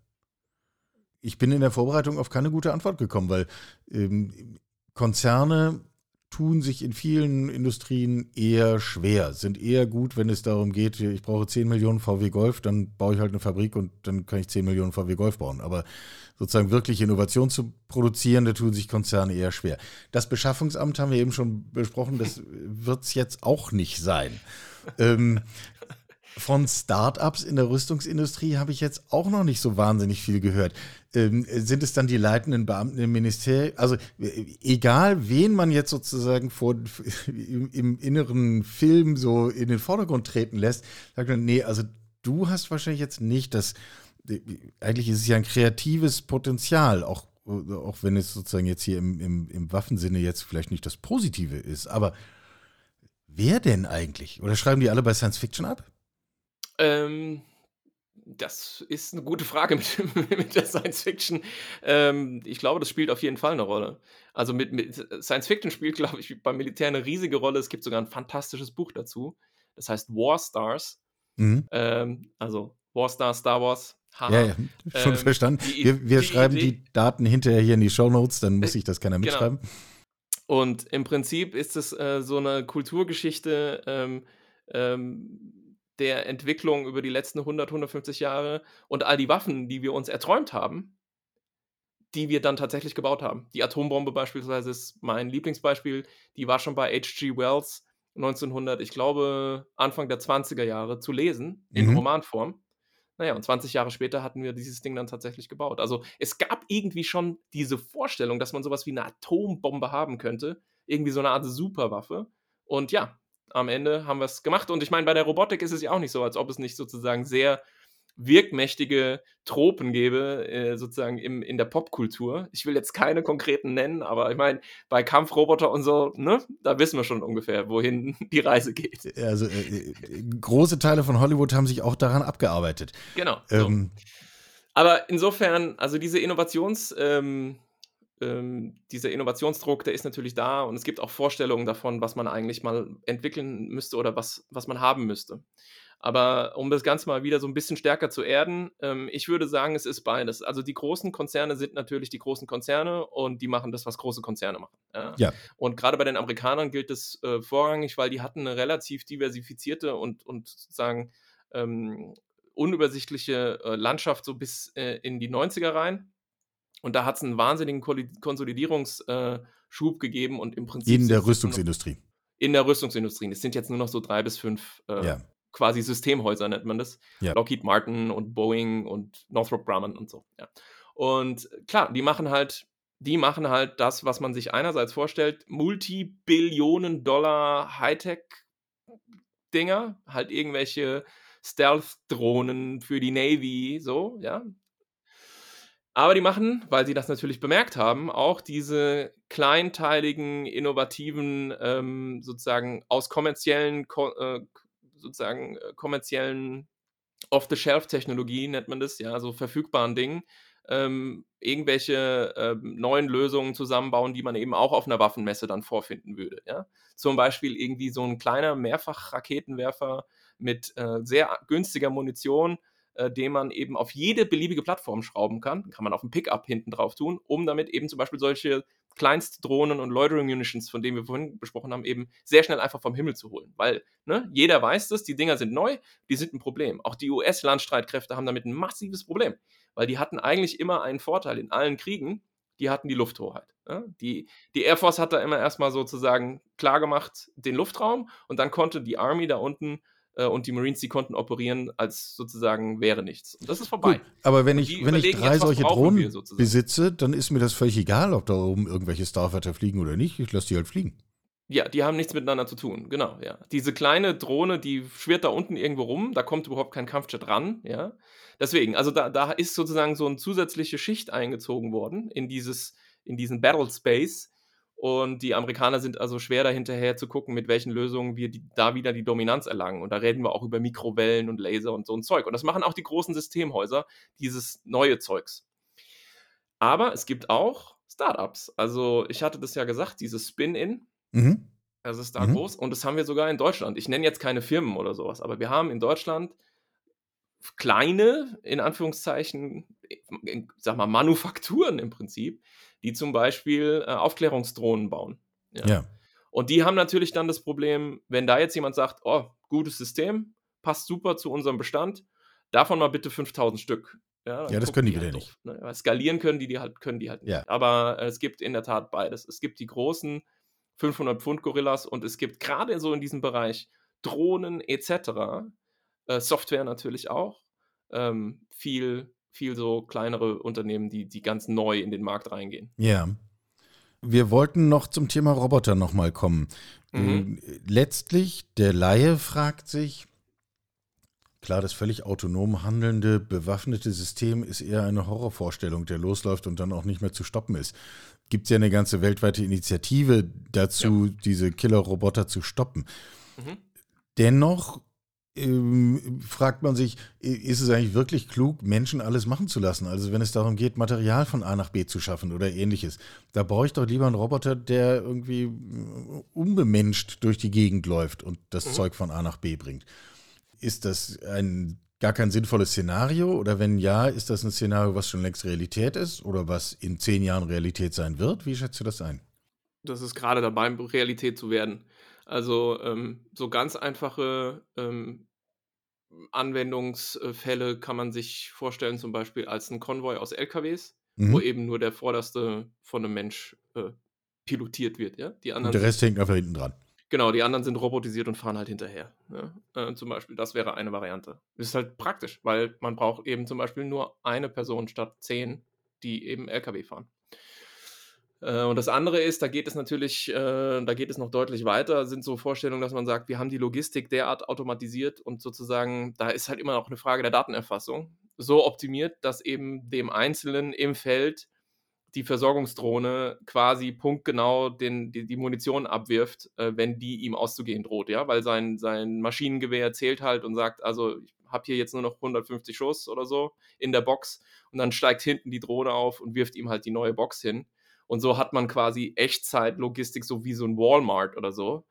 Ich bin in der Vorbereitung auf keine gute Antwort gekommen, weil ähm, Konzerne tun sich in vielen Industrien eher schwer, sind eher gut, wenn es darum geht, ich brauche 10 Millionen VW Golf, dann baue ich halt eine Fabrik und dann kann ich 10 Millionen VW Golf bauen. Aber sozusagen wirklich Innovation zu produzieren, da tun sich Konzerne eher schwer. Das Beschaffungsamt haben wir eben schon besprochen, das wird es jetzt auch nicht sein. ähm, von Startups in der Rüstungsindustrie habe ich jetzt auch noch nicht so wahnsinnig viel gehört. Ähm, sind es dann die leitenden Beamten im Ministerium? Also egal, wen man jetzt sozusagen vor, im, im, inneren Film so in den Vordergrund treten lässt, sagt man, nee, also du hast wahrscheinlich jetzt nicht das, eigentlich ist es ja ein kreatives Potenzial, auch, auch wenn es sozusagen jetzt hier im, im, im Waffensinne jetzt vielleicht nicht das Positive ist, aber wer denn eigentlich? Oder schreiben die alle bei Science Fiction ab? Ähm, das ist eine gute Frage mit, mit der Science Fiction. Ähm, ich glaube, das spielt auf jeden Fall eine Rolle. Also mit, mit Science Fiction spielt, glaube ich, beim Militär eine riesige Rolle. Es gibt sogar ein fantastisches Buch dazu. Das heißt War Stars. Mhm. Ähm, also War Stars, Star Wars. Haha. Ja, ja, schon ähm, verstanden. Die, wir, wir die schreiben Idee, die Daten hinterher hier in die Show Notes, dann muss sich das keiner genau. mitschreiben. Und im Prinzip ist es äh, so eine Kulturgeschichte ähm, ähm, der Entwicklung über die letzten 100, 150 Jahre und all die Waffen, die wir uns erträumt haben, die wir dann tatsächlich gebaut haben. Die Atombombe beispielsweise ist mein Lieblingsbeispiel. Die war schon bei H.G. Wells 1900, ich glaube, Anfang der 20er Jahre zu lesen, in mhm. Romanform. Naja, und 20 Jahre später hatten wir dieses Ding dann tatsächlich gebaut. Also es gab irgendwie schon diese Vorstellung, dass man sowas wie eine Atombombe haben könnte. Irgendwie so eine Art Superwaffe. Und ja, am Ende haben wir es gemacht. Und ich meine, bei der Robotik ist es ja auch nicht so, als ob es nicht sozusagen sehr wirkmächtige Tropen gäbe, äh, sozusagen im, in der Popkultur. Ich will jetzt keine konkreten nennen, aber ich meine, bei Kampfroboter und so, ne, da wissen wir schon ungefähr, wohin die Reise geht. Also äh, äh, große Teile von Hollywood haben sich auch daran abgearbeitet. Genau. Ähm, so. Aber insofern, also diese Innovations, ähm, ähm, dieser Innovationsdruck, der ist natürlich da und es gibt auch Vorstellungen davon, was man eigentlich mal entwickeln müsste oder was, was man haben müsste. Aber um das Ganze mal wieder so ein bisschen stärker zu erden, ähm, ich würde sagen, es ist beides. Also die großen Konzerne sind natürlich die großen Konzerne und die machen das, was große Konzerne machen. Ja. ja. Und gerade bei den Amerikanern gilt das äh, vorrangig, weil die hatten eine relativ diversifizierte und, und sozusagen ähm, unübersichtliche äh, Landschaft so bis äh, in die 90er rein. Und da hat es einen wahnsinnigen Konsolidierungsschub äh, gegeben und im Prinzip. In der Rüstungsindustrie. In der Rüstungsindustrie. Es sind jetzt nur noch so drei bis fünf äh, ja quasi Systemhäuser nennt man das. Ja. Lockheed Martin und Boeing und Northrop Grumman und so. Ja. Und klar, die machen halt, die machen halt das, was man sich einerseits vorstellt, Multibillionen Dollar Hightech-Dinger, halt irgendwelche Stealth-Drohnen für die Navy, so, ja. Aber die machen, weil sie das natürlich bemerkt haben, auch diese kleinteiligen, innovativen, ähm, sozusagen aus kommerziellen Ko äh, sozusagen äh, kommerziellen Off-the-Shelf-Technologie, nennt man das, ja, so verfügbaren Dingen, ähm, irgendwelche äh, neuen Lösungen zusammenbauen, die man eben auch auf einer Waffenmesse dann vorfinden würde. Ja? Zum Beispiel irgendwie so ein kleiner Mehrfachraketenwerfer mit äh, sehr günstiger Munition, äh, den man eben auf jede beliebige Plattform schrauben kann. Kann man auf ein Pickup hinten drauf tun, um damit eben zum Beispiel solche Kleinstdrohnen und Loitering Munitions, von denen wir vorhin besprochen haben, eben sehr schnell einfach vom Himmel zu holen. Weil ne, jeder weiß das, die Dinger sind neu, die sind ein Problem. Auch die US-Landstreitkräfte haben damit ein massives Problem, weil die hatten eigentlich immer einen Vorteil in allen Kriegen, die hatten die Lufthoheit. Ja? Die, die Air Force hat da immer erstmal sozusagen klargemacht den Luftraum und dann konnte die Army da unten äh, und die Marines, die konnten operieren, als sozusagen wäre nichts. Und das ist vorbei. Gut, aber wenn ich, wenn ich drei jetzt, solche Drohnen besitze, dann ist mir das völlig egal, ob da oben irgendwelche Starfighter fliegen oder nicht. Ich lasse die halt fliegen. Ja, die haben nichts miteinander zu tun, genau, ja. Diese kleine Drohne, die schwirrt da unten irgendwo rum, da kommt überhaupt kein Kampfjet ran, ja. Deswegen, also da, da ist sozusagen so eine zusätzliche Schicht eingezogen worden in dieses, in diesen Battle Space, und die Amerikaner sind also schwer dahinterher zu gucken, mit welchen Lösungen wir die, da wieder die Dominanz erlangen. Und da reden wir auch über Mikrowellen und Laser und so ein Zeug. Und das machen auch die großen Systemhäuser, dieses neue Zeugs. Aber es gibt auch Startups. Also ich hatte das ja gesagt, dieses Spin-In. Mhm. Das ist da mhm. groß. Und das haben wir sogar in Deutschland. Ich nenne jetzt keine Firmen oder sowas, aber wir haben in Deutschland kleine, in Anführungszeichen, sag mal, Manufakturen im Prinzip, die zum Beispiel äh, Aufklärungsdrohnen bauen. Ja. ja. Und die haben natürlich dann das Problem, wenn da jetzt jemand sagt, oh, gutes System, passt super zu unserem Bestand, davon mal bitte 5000 Stück. Ja, ja das können die, die wieder halt nicht. ne? Skalieren können die, die halt, können die halt nicht. Ja. Aber äh, es gibt in der Tat beides. Es gibt die großen 500 Pfund Gorillas und es gibt gerade so in diesem Bereich Drohnen etc., äh, Software natürlich auch, ähm, viel viel so kleinere Unternehmen, die, die ganz neu in den Markt reingehen. Ja. Wir wollten noch zum Thema Roboter nochmal kommen. Mhm. Äh, letztlich, der Laie fragt sich, klar, das völlig autonom handelnde, bewaffnete System ist eher eine Horrorvorstellung, der losläuft und dann auch nicht mehr zu stoppen ist. Gibt es ja eine ganze weltweite Initiative dazu, ja. diese Killer-Roboter zu stoppen. Mhm. Dennoch ähm, fragt man sich, ist es eigentlich wirklich klug, Menschen alles machen zu lassen? Also wenn es darum geht, Material von A nach B zu schaffen oder ähnliches, da brauche ich doch lieber einen Roboter, der irgendwie äh, unbemenscht durch die Gegend läuft und das mhm. Zeug von A nach B bringt. Ist das ein gar kein sinnvolles Szenario? Oder wenn ja, ist das ein Szenario, was schon längst Realität ist oder was in zehn Jahren Realität sein wird? Wie schätzt du das ein? Das ist gerade dabei, Realität zu werden. Also ähm, so ganz einfache ähm, Anwendungsfälle kann man sich vorstellen, zum Beispiel als ein Konvoi aus LKWs, mhm. wo eben nur der vorderste von einem Mensch äh, pilotiert wird. Ja? Die anderen und der Rest hängt einfach hinten dran. Genau, die anderen sind robotisiert und fahren halt hinterher. Ja? Äh, zum Beispiel, das wäre eine Variante. Das ist halt praktisch, weil man braucht eben zum Beispiel nur eine Person statt zehn, die eben LKW fahren. Äh, und das andere ist, da geht es natürlich, äh, da geht es noch deutlich weiter, sind so Vorstellungen, dass man sagt, wir haben die Logistik derart automatisiert und sozusagen, da ist halt immer noch eine Frage der Datenerfassung, so optimiert, dass eben dem Einzelnen im Feld die Versorgungsdrohne quasi punktgenau den, die, die Munition abwirft, äh, wenn die ihm auszugehen droht, ja, weil sein, sein Maschinengewehr zählt halt und sagt, also ich habe hier jetzt nur noch 150 Schuss oder so in der Box und dann steigt hinten die Drohne auf und wirft ihm halt die neue Box hin. Und so hat man quasi Echtzeit-Logistik, so wie so ein Walmart oder so.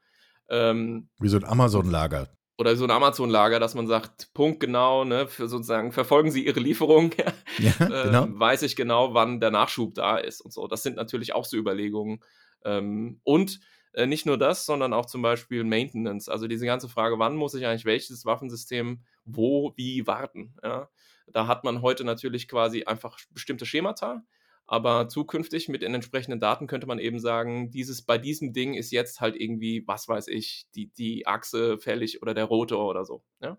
Ähm, wie so ein Amazon-Lager oder so ein Amazon-Lager, dass man sagt, punktgenau, ne, für sozusagen verfolgen Sie Ihre Lieferung, ja, genau. ähm, weiß ich genau, wann der Nachschub da ist und so. Das sind natürlich auch so Überlegungen. Ähm, und äh, nicht nur das, sondern auch zum Beispiel Maintenance. Also diese ganze Frage, wann muss ich eigentlich welches Waffensystem wo, wie warten? Ja? Da hat man heute natürlich quasi einfach bestimmte Schemata aber zukünftig mit den entsprechenden Daten könnte man eben sagen, dieses, bei diesem Ding ist jetzt halt irgendwie, was weiß ich, die, die Achse fällig oder der Rotor oder so. Ja?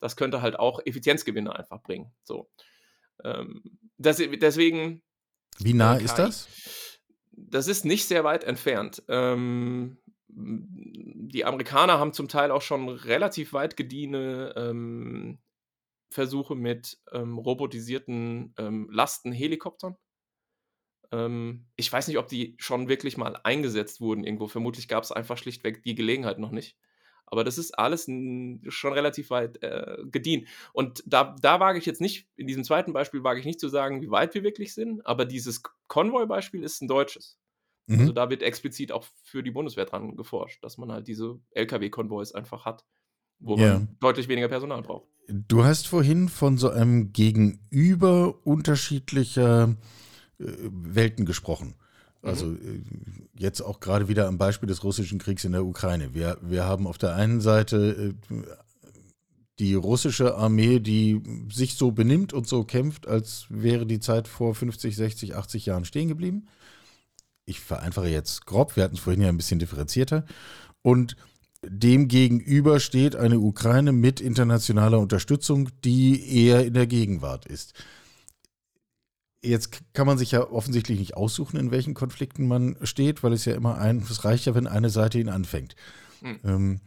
Das könnte halt auch Effizienzgewinne einfach bringen. So. Ähm, das, deswegen. Wie nah äh, ist das? Das ist nicht sehr weit entfernt. Ähm, die Amerikaner haben zum Teil auch schon relativ weit gediehene ähm, Versuche mit ähm, robotisierten ähm, Lastenhelikoptern. Ähm, ich weiß nicht, ob die schon wirklich mal eingesetzt wurden irgendwo. Vermutlich gab es einfach schlichtweg die Gelegenheit noch nicht. Aber das ist alles schon relativ weit äh, gediehen. Und da, da wage ich jetzt nicht, in diesem zweiten Beispiel wage ich nicht zu sagen, wie weit wir wirklich sind, aber dieses Konvoi-Beispiel ist ein deutsches. Also mhm. Also da wird explizit auch für die Bundeswehr dran geforscht, dass man halt diese Lkw-Konvois einfach hat, wo yeah. man deutlich weniger Personal braucht. Du hast vorhin von so einem Gegenüber unterschiedlicher Welten gesprochen. Also mhm. Äh, jetzt auch gerade wieder am Beispiel des russischen Kriegs in der Ukraine. Wir, wir haben auf der einen Seite äh, die russische Armee, die sich so benimmt und so kämpft, als wäre die Zeit vor 50, 60, 80 Jahren stehen geblieben. Ich vereinfache jetzt grob, wir hatten es vorhin ja ein bisschen differenzierter. Und dem gegenüber steht eine Ukraine mit internationaler Unterstützung, die eher in der Gegenwart ist. Jetzt kann man sich ja offensichtlich nicht aussuchen, in welchen Konflikten man steht, weil es ja immer ein, es reicht ja, wenn eine Seite ihn anfängt. Mhm. Ähm,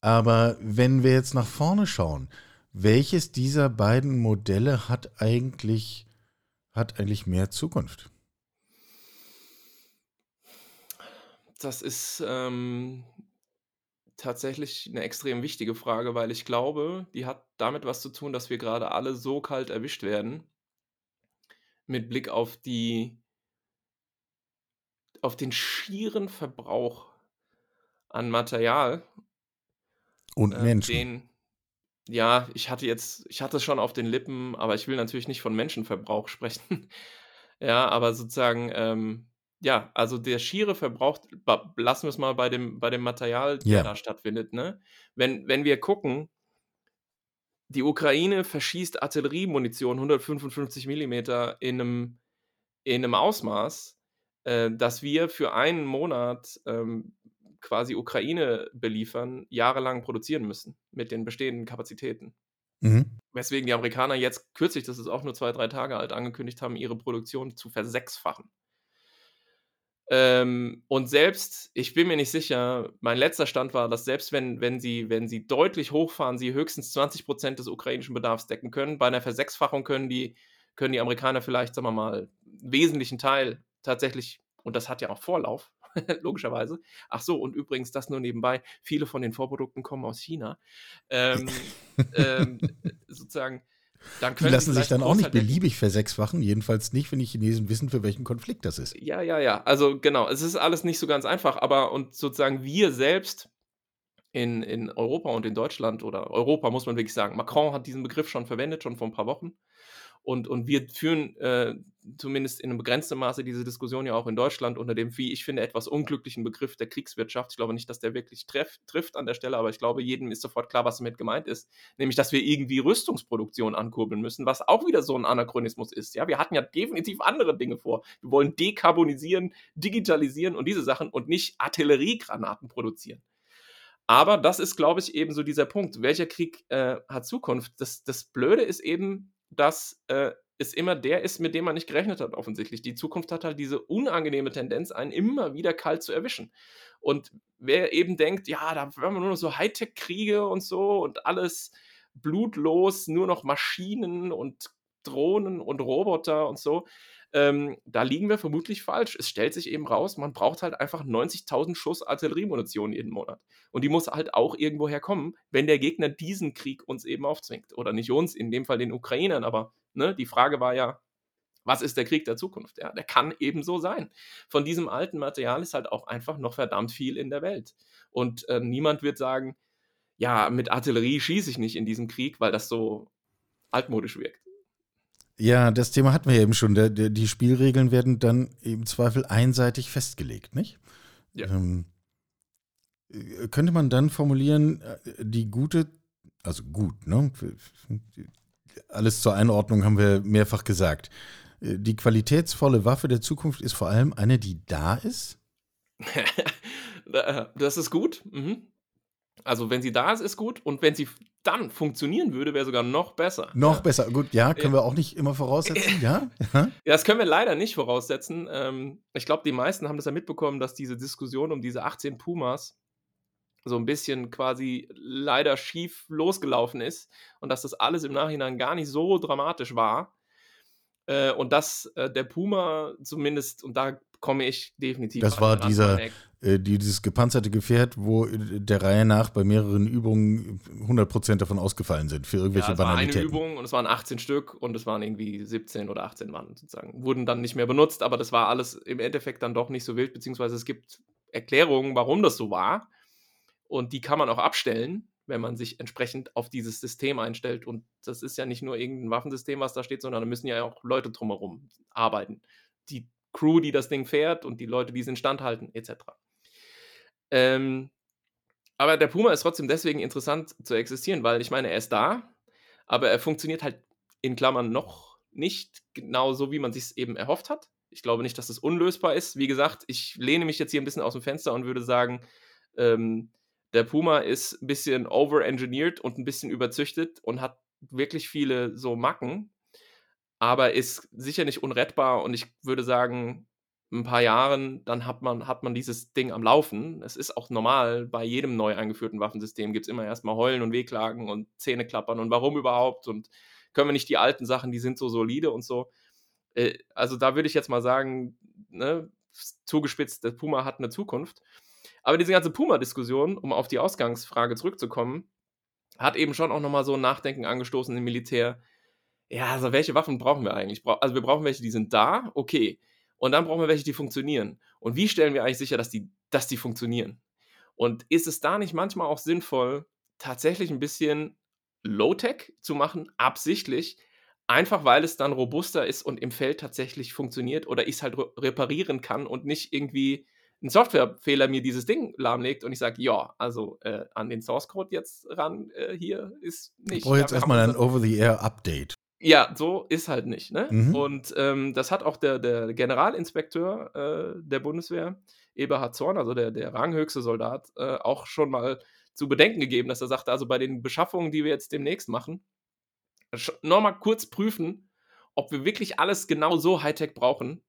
aber wenn wir jetzt nach vorne schauen, welches dieser beiden Modelle hat eigentlich, hat eigentlich mehr Zukunft? Das ist ähm, tatsächlich eine extrem wichtige Frage, weil ich glaube, die hat damit was zu tun, dass wir gerade alle so kalt erwischt werden mit Blick auf die auf den schieren Verbrauch an Material und äh, Menschen. Den, ja, ich hatte jetzt, ich hatte es schon auf den Lippen, aber ich will natürlich nicht von Menschenverbrauch sprechen. ja, aber sozusagen, ähm, ja, also der schiere Verbrauch, lassen wir es mal bei dem, bei dem Material, der ja. da stattfindet, ne? Wenn, wenn wir gucken, die Ukraine verschießt Artilleriemunition 155 mm in einem, in einem Ausmaß, äh, dass wir für einen Monat ähm, quasi Ukraine beliefern, jahrelang produzieren müssen mit den bestehenden Kapazitäten. Mhm. Weswegen die Amerikaner jetzt kürzlich, das ist auch nur zwei, drei Tage alt, angekündigt haben, ihre Produktion zu versechsfachen. Ähm, und selbst, ich bin mir nicht sicher, mein letzter Stand war, dass selbst wenn, wenn, sie, wenn sie deutlich hochfahren, sie höchstens 20 Prozent des ukrainischen Bedarfs decken können. Bei einer Versechsfachung können die, können die Amerikaner vielleicht, sagen wir mal, einen wesentlichen Teil tatsächlich, und das hat ja auch Vorlauf, logischerweise. Ach so, und übrigens, das nur nebenbei, viele von den Vorprodukten kommen aus China. Ähm, ähm, sozusagen die lassen sich dann auch nicht beliebig versechsfachen, jedenfalls nicht, wenn die Chinesen wissen, für welchen Konflikt das ist. Ja, ja, ja. Also genau, es ist alles nicht so ganz einfach, aber und sozusagen wir selbst in, in Europa und in Deutschland oder Europa muss man wirklich sagen, Macron hat diesen Begriff schon verwendet, schon vor ein paar Wochen. Und, und wir führen äh, zumindest in einem begrenzten Maße diese Diskussion ja auch in Deutschland unter dem, wie ich finde, etwas unglücklichen Begriff der Kriegswirtschaft. Ich glaube nicht, dass der wirklich treff, trifft an der Stelle, aber ich glaube, jedem ist sofort klar, was damit gemeint ist. Nämlich, dass wir irgendwie Rüstungsproduktion ankurbeln müssen, was auch wieder so ein Anachronismus ist. Ja, wir hatten ja definitiv andere Dinge vor. Wir wollen dekarbonisieren, digitalisieren und diese Sachen und nicht Artilleriegranaten produzieren. Aber das ist, glaube ich, eben so dieser Punkt. Welcher Krieg äh, hat Zukunft? Das, das Blöde ist eben, dass äh, es immer der ist, mit dem man nicht gerechnet hat, offensichtlich. Die Zukunft hat halt diese unangenehme Tendenz, einen immer wieder kalt zu erwischen. Und wer eben denkt, ja, da werden wir nur noch so Hightech-Kriege und so und alles blutlos, nur noch Maschinen und Drohnen und Roboter und so, ähm, da liegen wir vermutlich falsch. Es stellt sich eben raus, man braucht halt einfach 90.000 Schuss Artilleriemunition jeden Monat. Und die muss halt auch irgendwo herkommen, wenn der Gegner diesen Krieg uns eben aufzwingt. Oder nicht uns, in dem Fall den Ukrainern, aber ne, die Frage war ja, was ist der Krieg der Zukunft? Ja, der kann eben so sein. Von diesem alten Material ist halt auch einfach noch verdammt viel in der Welt. Und äh, niemand wird sagen, ja, mit Artillerie schieße ich nicht in diesem Krieg, weil das so altmodisch wirkt. Ja, das Thema hatten wir eben schon. Der, der, die Spielregeln werden dann im Zweifel einseitig festgelegt, nicht? Ja. Ähm, äh, könnte man dann formulieren, äh, die gute, also gut, ne? Alles zur Einordnung haben wir mehrfach gesagt. Äh, die qualitätsvolle Waffe der Zukunft ist vor allem eine, die da ist? das ist gut. Mhm. Also wenn sie da ist, ist gut. Und wenn sie dann funktionieren würde, wäre sogar noch besser. Noch ja. besser. Gut, ja, können wir auch nicht immer voraussetzen, ja? ja? das können wir leider nicht voraussetzen. Ähm, ich glaube, die meisten haben das ja mitbekommen, dass diese Diskussion um diese 18 Pumas so ein bisschen quasi leider schief losgelaufen ist und dass das alles im Nachhinein gar nicht so dramatisch war. Äh, und dass äh, der Puma zumindest, und da komme ich definitiv. Das war dieser, äh, dieses gepanzerte Gefährt, wo äh, der Reihe nach bei mehreren Übungen 100% davon ausgefallen sind für irgendwelche ja, es Banalitäten. war eine Übung und es waren 18 Stück und es waren irgendwie 17 oder 18 Mann sozusagen. Wurden dann nicht mehr benutzt, aber das war alles im Endeffekt dann doch nicht so wild, beziehungsweise es gibt Erklärungen, warum das so war. Und die kann man auch abstellen, wenn man sich entsprechend auf dieses System einstellt. Und das ist ja nicht nur irgendein Waffensystem, was da steht, sondern da müssen ja auch Leute drumherum arbeiten. Die Crew, die das Ding fährt und die Leute, die es instand halten, etc. Ähm, aber der Puma ist trotzdem deswegen interessant zu existieren, weil ich meine, er ist da, aber er funktioniert halt in Klammern noch nicht genau so, wie man sich es eben erhofft hat. Ich glaube nicht, dass es unlösbar ist. Wie gesagt, ich lehne mich jetzt hier ein bisschen aus dem Fenster und würde sagen, ähm, der Puma ist ein bisschen overengineert und ein bisschen überzüchtet und hat wirklich viele so Macken, aber ist sicher nicht unrettbar und ich würde sagen, ein paar Jahren, dann hat man, hat man dieses Ding am Laufen. Es ist auch normal, bei jedem neu eingeführten Waffensystem gibt es immer erstmal Heulen und Wehklagen und Zähne klappern und warum überhaupt und können wir nicht die alten Sachen, die sind so solide und so. Äh, also da würde ich jetzt mal sagen, ne, zugespitzt, der Puma hat eine Zukunft. Aber diese ganze Puma-Diskussion, um auf die Ausgangsfrage zurückzukommen, hat eben schon auch nochmal so ein Nachdenken angestoßen im Militär. Ja, also welche Waffen brauchen wir eigentlich? Also wir brauchen welche, die sind da, okay. Und dann brauchen wir welche, die funktionieren. Und wie stellen wir eigentlich sicher, dass die, dass die funktionieren? Und ist es da nicht manchmal auch sinnvoll, tatsächlich ein bisschen Low-Tech zu machen, absichtlich, einfach weil es dann robuster ist und im Feld tatsächlich funktioniert oder ich es halt reparieren kann und nicht irgendwie ein Softwarefehler mir dieses Ding lahmlegt und ich sage, ja, also äh, an den Source Code jetzt ran, äh, hier ist nicht. Ich brauche jetzt erstmal ein Over-the-Air-Update. Ja, so ist halt nicht. Ne? Mhm. Und ähm, das hat auch der, der Generalinspekteur äh, der Bundeswehr, Eberhard Zorn, also der, der ranghöchste Soldat, äh, auch schon mal zu bedenken gegeben, dass er sagte, also bei den Beschaffungen, die wir jetzt demnächst machen, nochmal kurz prüfen, ob wir wirklich alles genau so Hightech brauchen,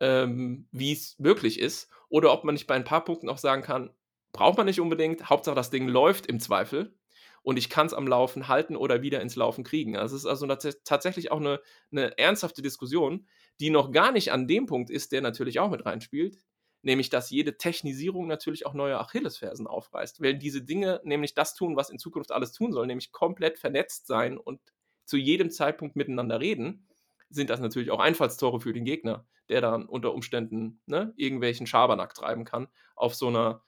ähm, wie es möglich ist, oder ob man nicht bei ein paar Punkten auch sagen kann, braucht man nicht unbedingt, Hauptsache das Ding läuft im Zweifel und ich kann es am Laufen halten oder wieder ins Laufen kriegen. Also es ist also tatsächlich auch eine, eine ernsthafte Diskussion, die noch gar nicht an dem Punkt ist, der natürlich auch mit reinspielt, nämlich dass jede Technisierung natürlich auch neue Achillesfersen aufreißt. Wenn diese Dinge nämlich das tun, was in Zukunft alles tun soll, nämlich komplett vernetzt sein und zu jedem Zeitpunkt miteinander reden, sind das natürlich auch Einfallstore für den Gegner, der dann unter Umständen ne, irgendwelchen Schabernack treiben kann auf so einer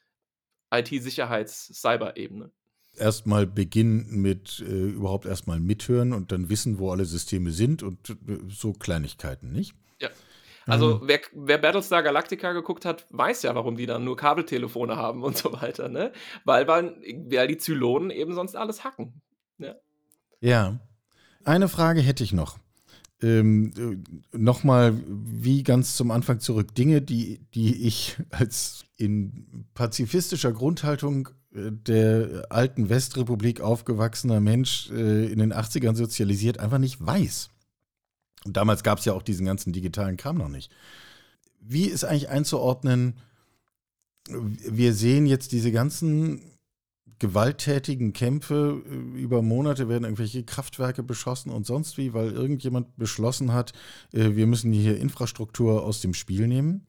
IT-Sicherheits-Cyber-Ebene. Erstmal beginnen mit äh, überhaupt erstmal mithören und dann wissen, wo alle Systeme sind und äh, so Kleinigkeiten, nicht? Ja. Also, wer, wer, Battlestar Galactica geguckt hat, weiß ja, warum die dann nur Kabeltelefone haben und so weiter, ne? Weil, weil, weil die Zylonen eben sonst alles hacken. Ja. ja. Eine Frage hätte ich noch. Ähm, äh, Nochmal, wie ganz zum Anfang zurück, Dinge, die, die ich als in pazifistischer Grundhaltung der alten Westrepublik aufgewachsener Mensch äh, in den 80ern sozialisiert einfach nicht weiß. Und damals gab es ja auch diesen ganzen digitalen Kram noch nicht. Wie ist eigentlich einzuordnen, wir sehen jetzt diese ganzen gewalttätigen Kämpfe, äh, über Monate werden irgendwelche Kraftwerke beschossen und sonst wie, weil irgendjemand beschlossen hat, äh, wir müssen hier Infrastruktur aus dem Spiel nehmen.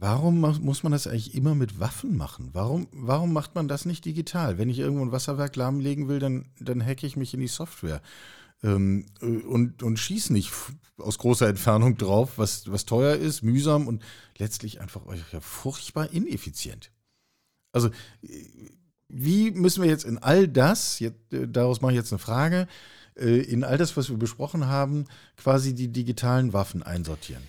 Warum muss man das eigentlich immer mit Waffen machen? Warum, warum macht man das nicht digital? Wenn ich irgendwo ein Wasserwerk lahmlegen will, dann, dann hacke ich mich in die Software ähm, äh, und, und schieße nicht aus großer Entfernung drauf, was, was teuer ist, mühsam und letztlich einfach ja, furchtbar ineffizient. Also, wie müssen wir jetzt in all das, jetzt, äh, daraus mache ich jetzt eine Frage, äh, in all das, was wir besprochen haben, quasi die digitalen Waffen einsortieren?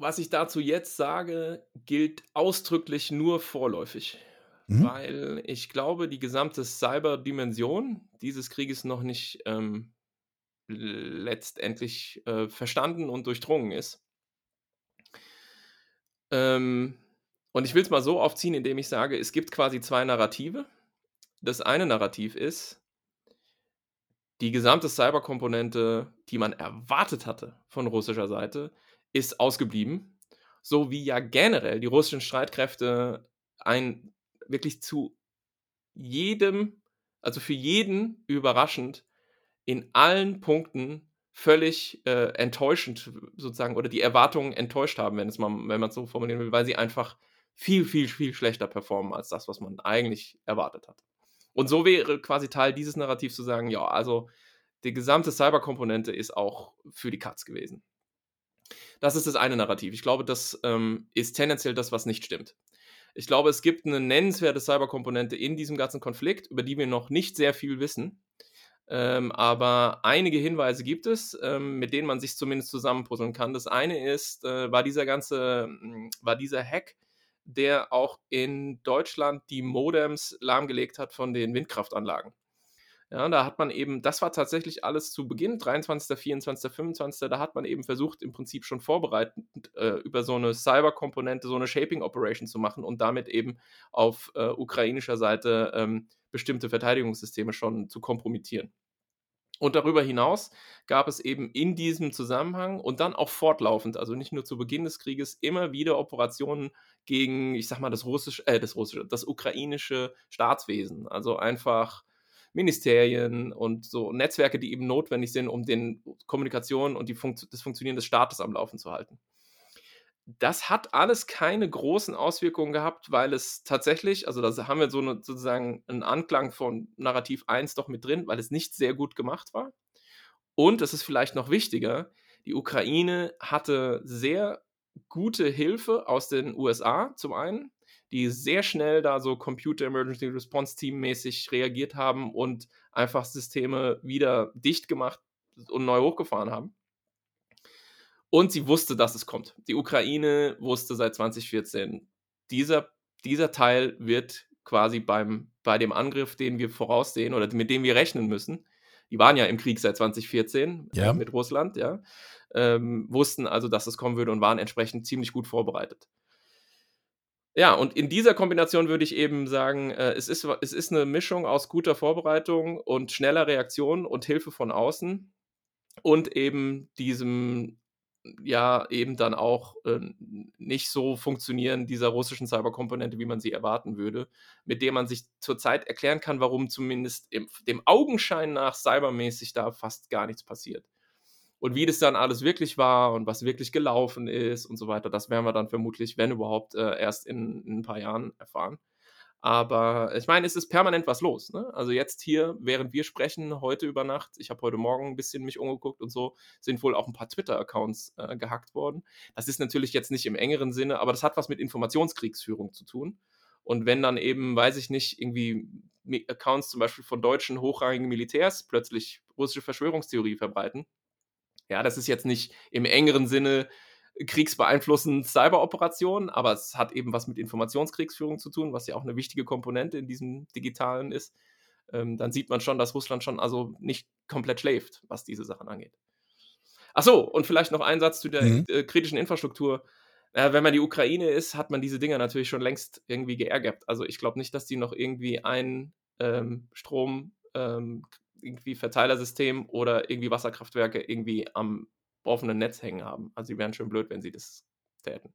Was ich dazu jetzt sage, gilt ausdrücklich nur vorläufig. Mhm. Weil ich glaube, die gesamte Cyber-Dimension dieses Krieges noch nicht ähm, letztendlich äh, verstanden und durchdrungen ist. Ähm, und ich will es mal so aufziehen, indem ich sage, es gibt quasi zwei Narrative. Das eine Narrativ ist, die gesamte Cyberkomponente, die man erwartet hatte von russischer Seite, ist ausgeblieben. So wie ja generell die russischen Streitkräfte ein wirklich zu jedem, also für jeden überraschend, in allen Punkten völlig äh, enttäuschend sozusagen oder die Erwartungen enttäuscht haben, wenn es mal, wenn man es so formulieren will, weil sie einfach viel, viel, viel schlechter performen als das, was man eigentlich erwartet hat. Und so wäre quasi Teil dieses Narrativs zu sagen, ja, also die gesamte Cyberkomponente ist auch für die Katz gewesen. Das ist das eine Narrativ. Ich glaube, das ähm, ist tendenziell das, was nicht stimmt. Ich glaube, es gibt eine nennenswerte Cyberkomponente in diesem ganzen Konflikt, über die wir noch nicht sehr viel wissen. Ähm, aber einige Hinweise gibt es, ähm, mit denen man sich zumindest zusammenpuzzeln kann. Das eine ist, äh, war dieser ganze, hm, war dieser Hack, der auch in Deutschland die Modems lahmgelegt hat von den Windkraftanlagen. Ja, da hat man eben, das war tatsächlich alles zu Beginn, 23., 24., 25., da hat man eben versucht, im Prinzip schon vorbereitend äh, über so eine Cyber-Komponente, so eine Shaping-Operation zu machen und damit eben auf äh, ukrainischer Seite ähm, bestimmte Verteidigungssysteme schon zu kompromittieren. Und darüber hinaus gab es eben in diesem Zusammenhang und dann auch fortlaufend, also nicht nur zu Beginn des Krieges, immer wieder Operationen gegen, ich sag mal, das russische, äh, das russische, das ukrainische Staatswesen. Also einfach Ministerien und so Netzwerke, die eben notwendig sind, um den Kommunikation und die Funkt das Funktionieren des Staates am Laufen zu halten. Das hat alles keine großen Auswirkungen gehabt, weil es tatsächlich, also da haben wir so eine, sozusagen einen Anklang von Narrativ 1 doch mit drin, weil es nicht sehr gut gemacht war. Und es ist vielleicht noch wichtiger, die Ukraine hatte sehr gute Hilfe aus den USA zum einen, die sehr schnell da so Computer Emergency Response Team mäßig reagiert haben und einfach Systeme wieder dicht gemacht und neu hochgefahren haben. Und sie wusste, dass es kommt. Die Ukraine wusste seit 2014, dieser, dieser Teil wird quasi beim, bei dem Angriff, den wir voraussehen oder mit dem wir rechnen müssen, die waren ja im Krieg seit 2014 ja. mit Russland, ja, ähm, wussten also, dass es kommen würde und waren entsprechend ziemlich gut vorbereitet. Ja, und in dieser Kombination würde ich eben sagen, äh, es, ist, es ist eine Mischung aus guter Vorbereitung und schneller Reaktion und Hilfe von außen und eben diesem, ja, eben dann auch äh, nicht so funktionieren dieser russischen Cyberkomponente, wie man sie erwarten würde, mit der man sich zurzeit erklären kann, warum zumindest im, dem Augenschein nach cybermäßig da fast gar nichts passiert. Und wie das dann alles wirklich war und was wirklich gelaufen ist und so weiter, das werden wir dann vermutlich, wenn überhaupt, äh, erst in, in, ein paar Jahren erfahren. Aber ich meine, es ist permanent was los. Ne? Also jetzt hier, während wir sprechen, heute über Nacht, ich habe heute Morgen ein bisschen mich umgeguckt und so, sind wohl auch ein paar Twitter-Accounts äh, gehackt worden. Das ist natürlich jetzt nicht im engeren Sinne, aber das hat was mit Informationskriegsführung zu tun. Und wenn dann eben, weiß ich nicht, irgendwie Accounts zum Beispiel von deutschen hochrangigen Militärs plötzlich russische Verschwörungstheorie verbreiten. Ja, das ist jetzt nicht im engeren Sinne kriegsbeeinflussend Cyberoperationen, aber es hat eben was mit Informationskriegsführung zu tun, was ja auch eine wichtige Komponente in diesem digitalen ist. Ähm, dann sieht man schon, dass Russland schon also nicht komplett schläft, was diese Sachen angeht. Ach so, und vielleicht noch ein Satz zu der mhm. äh, kritischen Infrastruktur. Äh, wenn man die Ukraine ist, hat man diese Dinger natürlich schon längst irgendwie geärgert. Also ich glaube nicht, dass die noch irgendwie ein ähm, Strom, ähm, irgendwie Verteilersystem oder irgendwie Wasserkraftwerke irgendwie am offenen Netz hängen haben. Also die wären schon blöd, wenn sie das täten.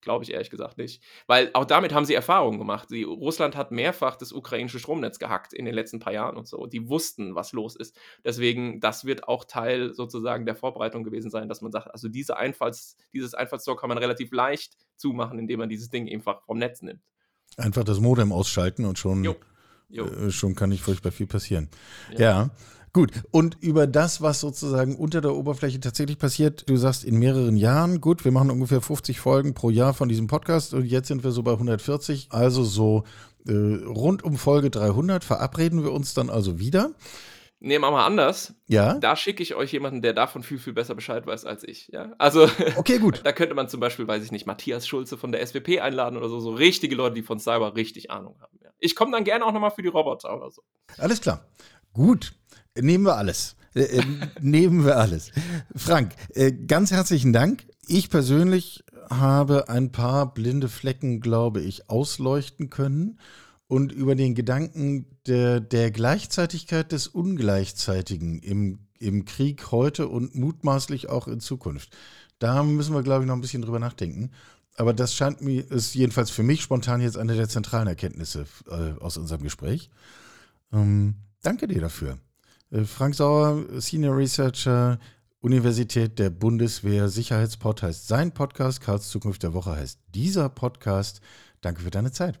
Glaube ich ehrlich gesagt nicht. Weil auch damit haben sie Erfahrungen gemacht. Sie, Russland hat mehrfach das ukrainische Stromnetz gehackt in den letzten paar Jahren und so. Die wussten, was los ist. Deswegen, das wird auch Teil sozusagen der Vorbereitung gewesen sein, dass man sagt, also diese Einfalls, dieses Einfallstor kann man relativ leicht zumachen, indem man dieses Ding einfach vom Netz nimmt. Einfach das Modem ausschalten und schon, jo. Jo. Äh, schon kann nicht furchtbar viel passieren. ja. ja. Gut, und über das, was sozusagen unter der Oberfläche tatsächlich passiert, du sagst in mehreren Jahren, gut, wir machen ungefähr 50 Folgen pro Jahr von diesem Podcast und jetzt sind wir so bei 140, also so äh, rund um Folge 300 verabreden wir uns dann also wieder. Nee, machen wir anders. Ja. Da schicke ich euch jemanden, der davon viel, viel besser Bescheid weiß als ich. Ja? Also, okay, gut. da könnte man zum Beispiel, weiß ich nicht, Matthias Schulze von der SWP einladen oder so. So richtige Leute, die von Cyber richtig Ahnung haben. Ja. Ich komme dann gerne auch nochmal für die Roboter oder so. Alles klar. Gut. Nehmen wir alles. Äh, äh, nehmen wir alles. Frank, äh, ganz herzlichen Dank. Ich persönlich habe ein paar blinde Flecken, glaube ich, ausleuchten können und über den Gedanken der, der Gleichzeitigkeit des Ungleichzeitigen im, im Krieg heute und mutmaßlich auch in Zukunft. Da müssen wir, glaube ich, noch ein bisschen drüber nachdenken. Aber das scheint mir, ist jedenfalls für mich spontan jetzt eine der zentralen Erkenntnisse äh, aus unserem Gespräch. Ähm, danke dir dafür. Äh, Frank Sauer, Senior Researcher, Universität der Bundeswehr, Sicherheitspod heißt sein Podcast, Karls Zukunft der Woche heißt dieser Podcast. Danke für deine Zeit.